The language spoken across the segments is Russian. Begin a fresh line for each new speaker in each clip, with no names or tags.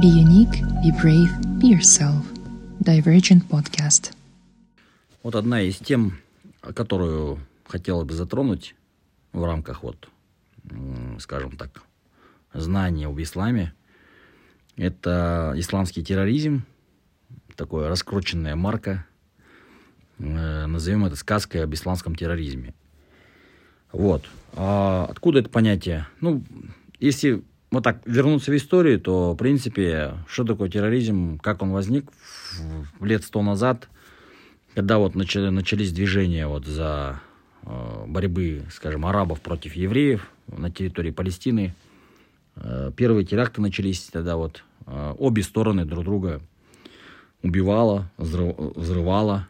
Be unique, be brave, be yourself. Divergent Podcast.
Вот одна из тем, которую хотела бы затронуть в рамках вот, скажем так, знания об исламе, это исламский терроризм, такое раскрученная марка, э, назовем это сказкой об исламском терроризме. Вот. А откуда это понятие? Ну, если вот так вернуться в историю, то, в принципе, что такое терроризм, как он возник лет сто назад, когда вот начали, начались движения вот за э, борьбы, скажем, арабов против евреев на территории Палестины. Э, первые теракты начались тогда вот. Э, обе стороны друг друга убивала, взрыв, взрывала,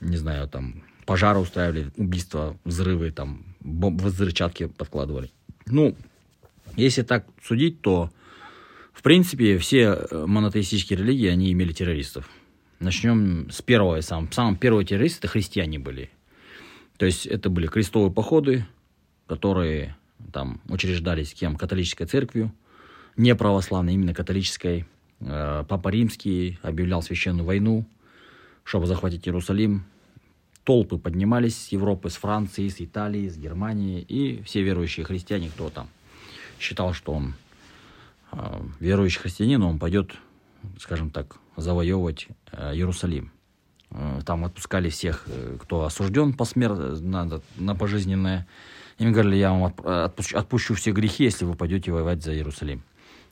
не знаю, там, пожары устраивали, убийства, взрывы, там, взрывчатки подкладывали. Ну, если так судить, то, в принципе, все монотеистические религии, они имели террористов. Начнем с первого. Сам, самым первый террорист это христиане были. То есть это были крестовые походы, которые там учреждались кем? Католической церковью, не православной, именно католической. Э, Папа Римский объявлял священную войну, чтобы захватить Иерусалим. Толпы поднимались с Европы, с Франции, с Италии, с Германии. И все верующие христиане, кто там считал, что он э, верующий христианин, он пойдет, скажем так, завоевывать э, Иерусалим. Э, там отпускали всех, э, кто осужден посмертно на, на пожизненное. Им говорили, я вам отпущу, отпущу все грехи, если вы пойдете воевать за Иерусалим.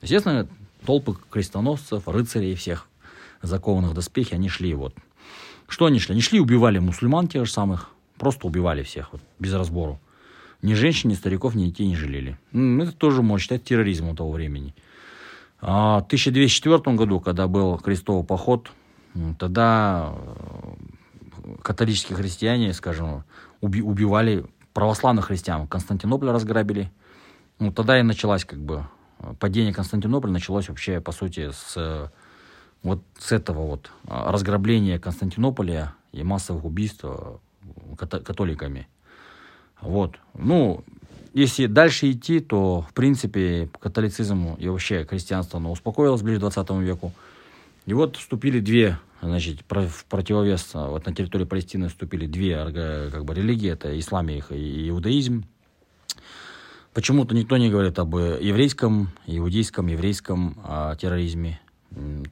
Естественно, толпы крестоносцев, рыцарей всех, закованных доспехи, они шли вот. Что они шли? Они шли, убивали мусульман тех же самых, просто убивали всех, вот, без разбору. Ни женщин, ни стариков, ни детей не жалели. Это тоже можно считать терроризмом того времени. А в 1204 году, когда был крестовый поход, тогда э, католические христиане, скажем, уби убивали православных христиан. Константинополь разграбили. Ну, тогда и началась как бы падение Константинополя началось вообще, по сути, с вот с этого вот а, разграбления Константинополя и массовых убийств э, католиками. Вот. Ну, если дальше идти, то, в принципе, католицизм и вообще христианство оно успокоилось ближе к 20 веку. И вот вступили две, значит, в противовес, а, вот на территории Палестины вступили две как бы, религии, это ислам и иудаизм. Почему-то никто не говорит об еврейском, иудейском, еврейском а, терроризме.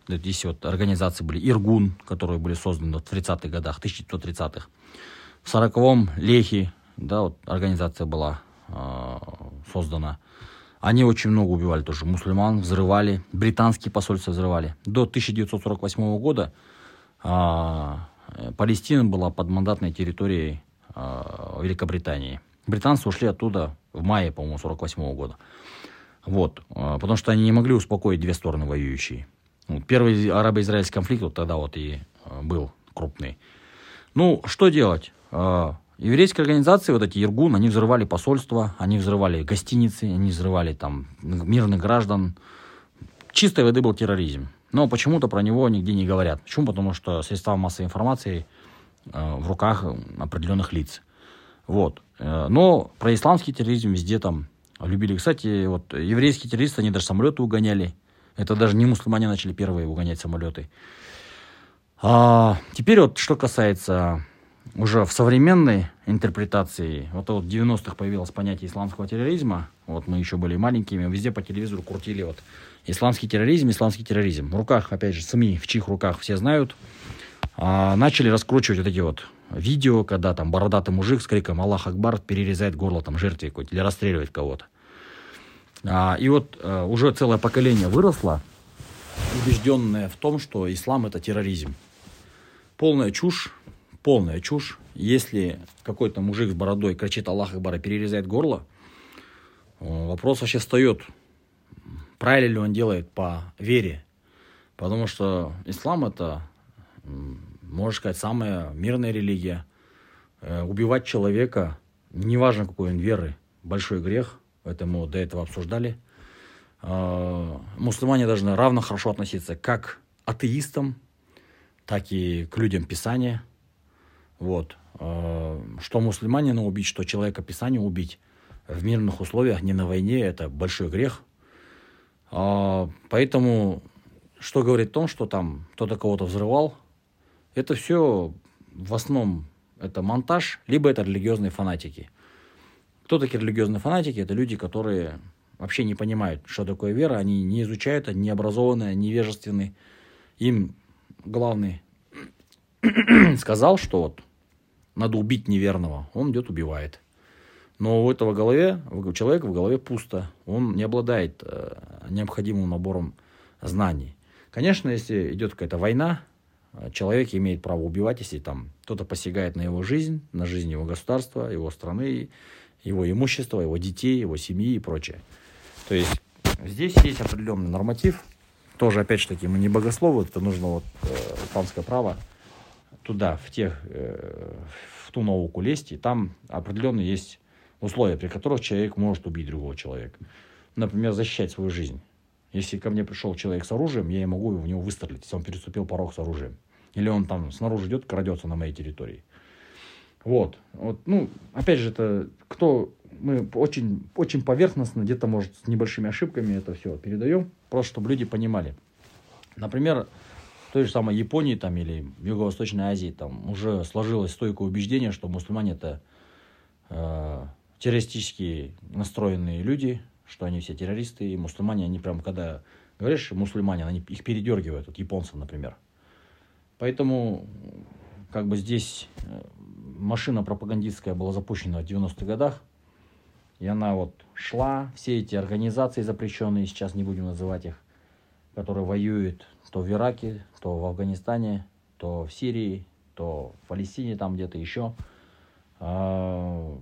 Здесь вот организации были Иргун, которые были созданы в 30-х годах, 1930-х. В 40-м Лехи, да, вот организация была э, создана. Они очень много убивали тоже мусульман, взрывали, британские посольства взрывали. До 1948 года э, Палестина была под мандатной территорией э, Великобритании. Британцы ушли оттуда в мае, по-моему, 48 года. Вот, э, потому что они не могли успокоить две стороны воюющие. Вот, первый арабо-израильский конфликт вот тогда вот и был крупный. Ну, что делать? Еврейские организации, вот эти Иргун, они взрывали посольства, они взрывали гостиницы, они взрывали там мирных граждан. Чистой воды был терроризм. Но почему-то про него нигде не говорят. Почему? Потому что средства массовой информации э, в руках определенных лиц. Вот. Э, но про исламский терроризм везде там любили. Кстати, вот еврейские террористы, они даже самолеты угоняли. Это даже не мусульмане начали первые угонять самолеты. А теперь вот что касается уже в современной интерпретации, вот, в 90-х появилось понятие исламского терроризма, вот мы еще были маленькими, везде по телевизору крутили вот исламский терроризм, исламский терроризм. В руках, опять же, СМИ, в чьих руках все знают, а, начали раскручивать вот эти вот видео, когда там бородатый мужик с криком «Аллах Акбар» перерезает горло там жертве какой-то или расстреливает кого-то. А, и вот а, уже целое поколение выросло, убежденное в том, что ислам это терроризм. Полная чушь, полная чушь. Если какой-то мужик с бородой кричит Аллах Акбар и перерезает горло, э, вопрос вообще встает, правильно ли он делает по вере. Потому что ислам это, можно сказать, самая мирная религия. Э, убивать человека, неважно какой он веры, большой грех. Поэтому до этого обсуждали. Э, мусульмане должны равно хорошо относиться как к атеистам, так и к людям Писания – вот. Э, что мусульманина убить, что человека Писания убить в мирных условиях, не на войне, это большой грех. А, поэтому что говорит о том, что там кто-то кого-то взрывал. Это все в основном это монтаж, либо это религиозные фанатики. Кто такие религиозные фанатики? Это люди, которые вообще не понимают, что такое вера, они не изучают, они не образованные, невежественные. Им главный сказал, что вот надо убить неверного, он идет убивает. Но у этого голове, у человека в голове пусто, он не обладает э, необходимым набором знаний. Конечно, если идет какая-то война, э, человек имеет право убивать, если там кто-то посягает на его жизнь, на жизнь его государства, его страны, его имущества, его детей, его семьи и прочее. То есть здесь есть определенный норматив. Тоже, опять же таки, мы не богословы, это нужно вот э, исламское право туда, в тех, э, в ту науку лезть, и там определенно есть условия, при которых человек может убить другого человека. Например, защищать свою жизнь. Если ко мне пришел человек с оружием, я могу в него выстрелить, если он переступил порог с оружием. Или он там снаружи идет, крадется на моей территории. Вот. вот. Ну, опять же, это кто... Мы очень, очень поверхностно, где-то, может, с небольшими ошибками это все передаем, просто чтобы люди понимали. Например, той же самой Японии там, или Юго-Восточной Азии там уже сложилось стойкое убеждение, что мусульмане это э, террористически настроенные люди, что они все террористы, и мусульмане, они прям, когда говоришь мусульмане, они их передергивают, вот японцев, например. Поэтому, как бы здесь э, машина пропагандистская была запущена в 90-х годах, и она вот шла, все эти организации запрещенные, сейчас не будем называть их, которые воюют то в Ираке, то в Афганистане, то в Сирии, то в Палестине, там где-то еще, а,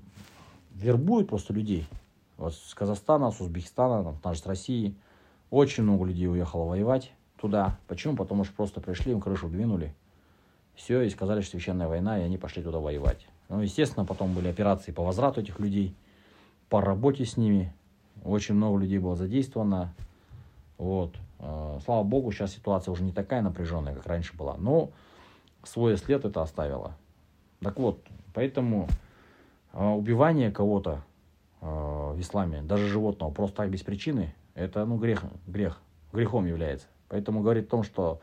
вербуют просто людей. Вот с Казахстана, с Узбекистана, там, даже с России. Очень много людей уехало воевать туда. Почему? Потому что просто пришли, им крышу двинули. Все, и сказали, что священная война, и они пошли туда воевать. Ну, естественно, потом были операции по возврату этих людей, по работе с ними. Очень много людей было задействовано. Вот. А, слава богу, сейчас ситуация уже не такая напряженная, как раньше была. Но свой след это оставило. Так вот, поэтому а, убивание кого-то а, в исламе, даже животного, просто так без причины, это ну, грех, грех, грехом является. Поэтому говорит о том, что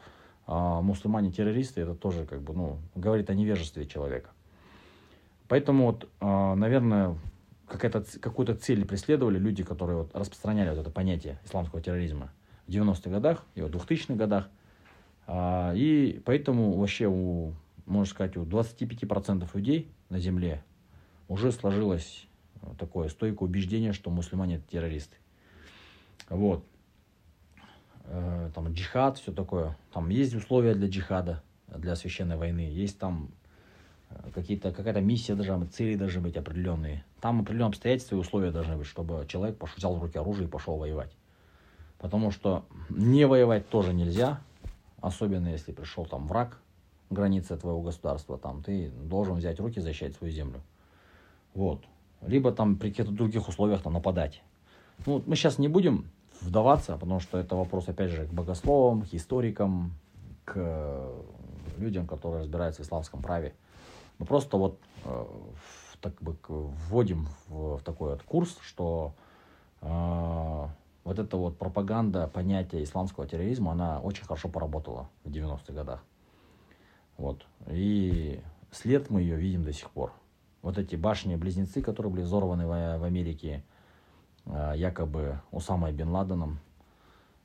а мусульмане террористы, это тоже как бы, ну, говорит о невежестве человека. Поэтому вот, наверное, какая-то, какую-то цель преследовали люди, которые вот распространяли вот это понятие исламского терроризма 90-х годах и в 2000-х годах. А, и поэтому вообще у, можно сказать, у 25% людей на Земле уже сложилось такое стойкое убеждение, что мусульмане это террористы. Вот. Э, там джихад, все такое. Там есть условия для джихада, для священной войны. Есть там э, какие-то, какая-то миссия должна быть, цели должны быть определенные. Там определенные обстоятельства и условия должны быть, чтобы человек пошел, взял в руки оружие и пошел воевать. Потому что не воевать тоже нельзя, особенно если пришел там враг, границы твоего государства, там ты должен взять руки, защищать свою землю. Вот. Либо там при каких-то других условиях там нападать. Ну, мы сейчас не будем вдаваться, потому что это вопрос, опять же, к богословам, к историкам, к людям, которые разбираются в исламском праве. Мы просто вот э, так бы вводим в, в такой вот курс, что э, вот эта вот пропаганда понятия исламского терроризма, она очень хорошо поработала в 90-х годах. Вот. И след мы ее видим до сих пор. Вот эти башни-близнецы, которые были взорваны в, в Америке, Э, якобы Усамой Бен Ладеном,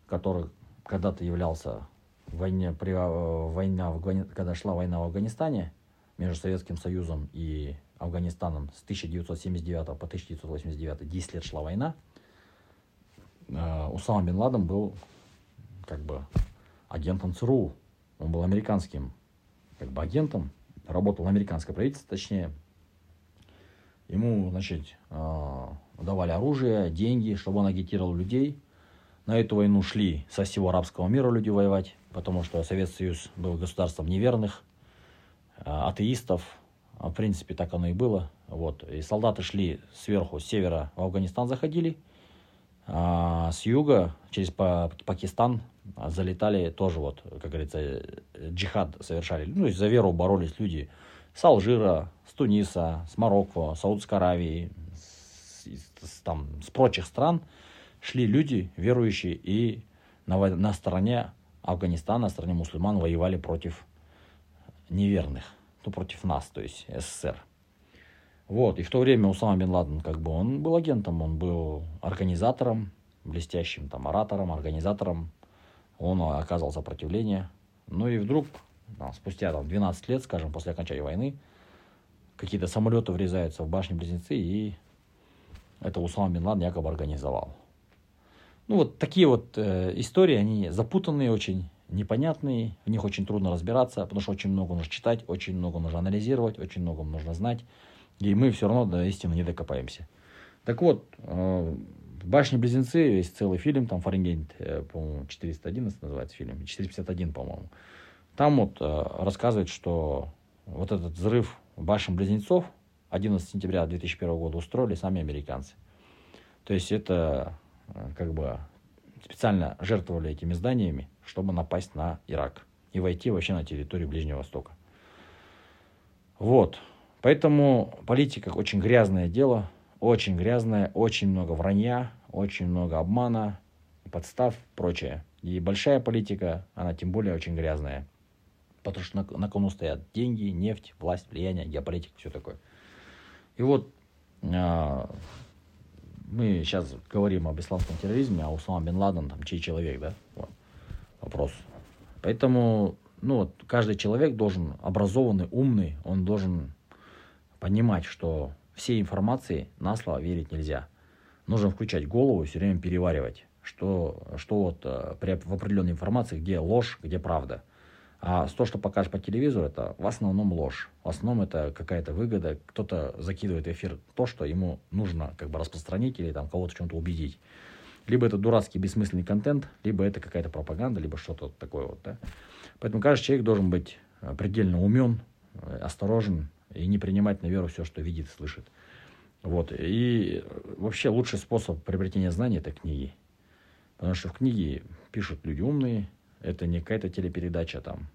который когда-то являлся в войне, при, э, война, когда шла война в Афганистане между Советским Союзом и Афганистаном с 1979 по 1989, 10 лет шла война, э, Усама Бен Ладен был как бы агентом ЦРУ, он был американским как бы агентом, работал в американское правительство, точнее, ему, значит, давали оружие, деньги, чтобы он агитировал людей. На эту войну шли со всего арабского мира люди воевать, потому что Советский Союз был государством неверных, а, атеистов. А, в принципе, так оно и было. Вот. И солдаты шли сверху, с севера в Афганистан заходили, а с юга через Пакистан залетали тоже, вот, как говорится, джихад совершали. Ну, за веру боролись люди с Алжира, с Туниса, с Марокко, Саудовской Аравии, с, там, с прочих стран шли люди верующие и на, на стороне Афганистана, стране мусульман, воевали против неверных, ну, против нас, то есть СССР. Вот, и в то время Усама бен Ладен, как бы, он был агентом, он был организатором, блестящим там оратором, организатором, он оказывал сопротивление. Ну и вдруг, там, спустя там, 12 лет, скажем, после окончания войны, какие-то самолеты врезаются в башни-близнецы, и это Усама бен Ладен якобы организовал. Ну вот такие вот э, истории, они запутанные очень, непонятные, в них очень трудно разбираться, потому что очень много нужно читать, очень много нужно анализировать, очень много нужно знать, и мы все равно до истины не докопаемся. Так вот, э, «Башни-близнецы» есть целый фильм, там «Фаренгейт», э, по-моему, 411 называется фильм, 451, по-моему. Там вот э, рассказывает, что вот этот взрыв башен-близнецов 11 сентября 2001 года устроили сами американцы. То есть это как бы специально жертвовали этими зданиями, чтобы напасть на Ирак и войти вообще на территорию Ближнего Востока. Вот. Поэтому политика очень грязное дело, очень грязное, очень много вранья, очень много обмана, подстав, прочее. И большая политика, она тем более очень грязная. Потому что на, на кону стоят деньги, нефть, власть, влияние, геополитика, все такое. И вот а, мы сейчас говорим об исламском терроризме, а Усама бен Ладен, там, чей человек, да? Вот. Вопрос. Поэтому, ну, вот, каждый человек должен, образованный, умный, он должен понимать, что всей информации на слово верить нельзя. Нужно включать голову и все время переваривать, что, что вот э, при, в определенной информации, где ложь, где правда. А то, что покажешь по телевизору, это в основном ложь. В основном это какая-то выгода. Кто-то закидывает в эфир то, что ему нужно как бы распространить или там кого-то чем-то убедить. Либо это дурацкий бессмысленный контент, либо это какая-то пропаганда, либо что-то такое вот. Да? Поэтому каждый человек должен быть э, предельно умен, э, осторожен, и не принимать на веру все, что видит слышит. Вот. И вообще лучший способ приобретения знаний – это книги. Потому что в книге пишут люди умные, это не какая-то телепередача там.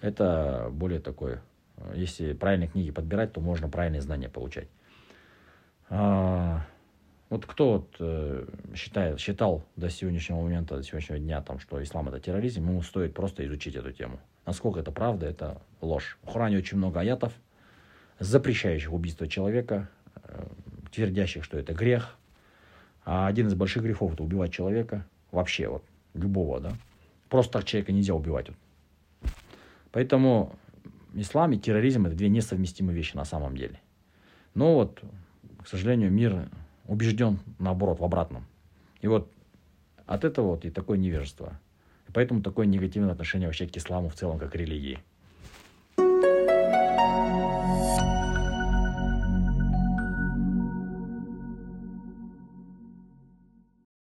Это более такое, если правильные книги подбирать, то можно правильные знания получать. А, вот кто вот, э, считает, считал до сегодняшнего момента, до сегодняшнего дня, там, что ислам это терроризм, ему стоит просто изучить эту тему. Насколько это правда, это ложь. В Хуране очень много аятов, запрещающих убийство человека, э, твердящих, что это грех. А один из больших грехов это убивать человека, вообще вот, любого, да. Просто так человека нельзя убивать. Вот. Поэтому ислам и терроризм это две несовместимые вещи на самом деле. Но вот, к сожалению, мир убежден наоборот, в обратном. И вот от этого вот и такое невежество. И поэтому такое негативное отношение вообще к исламу в целом, как к религии.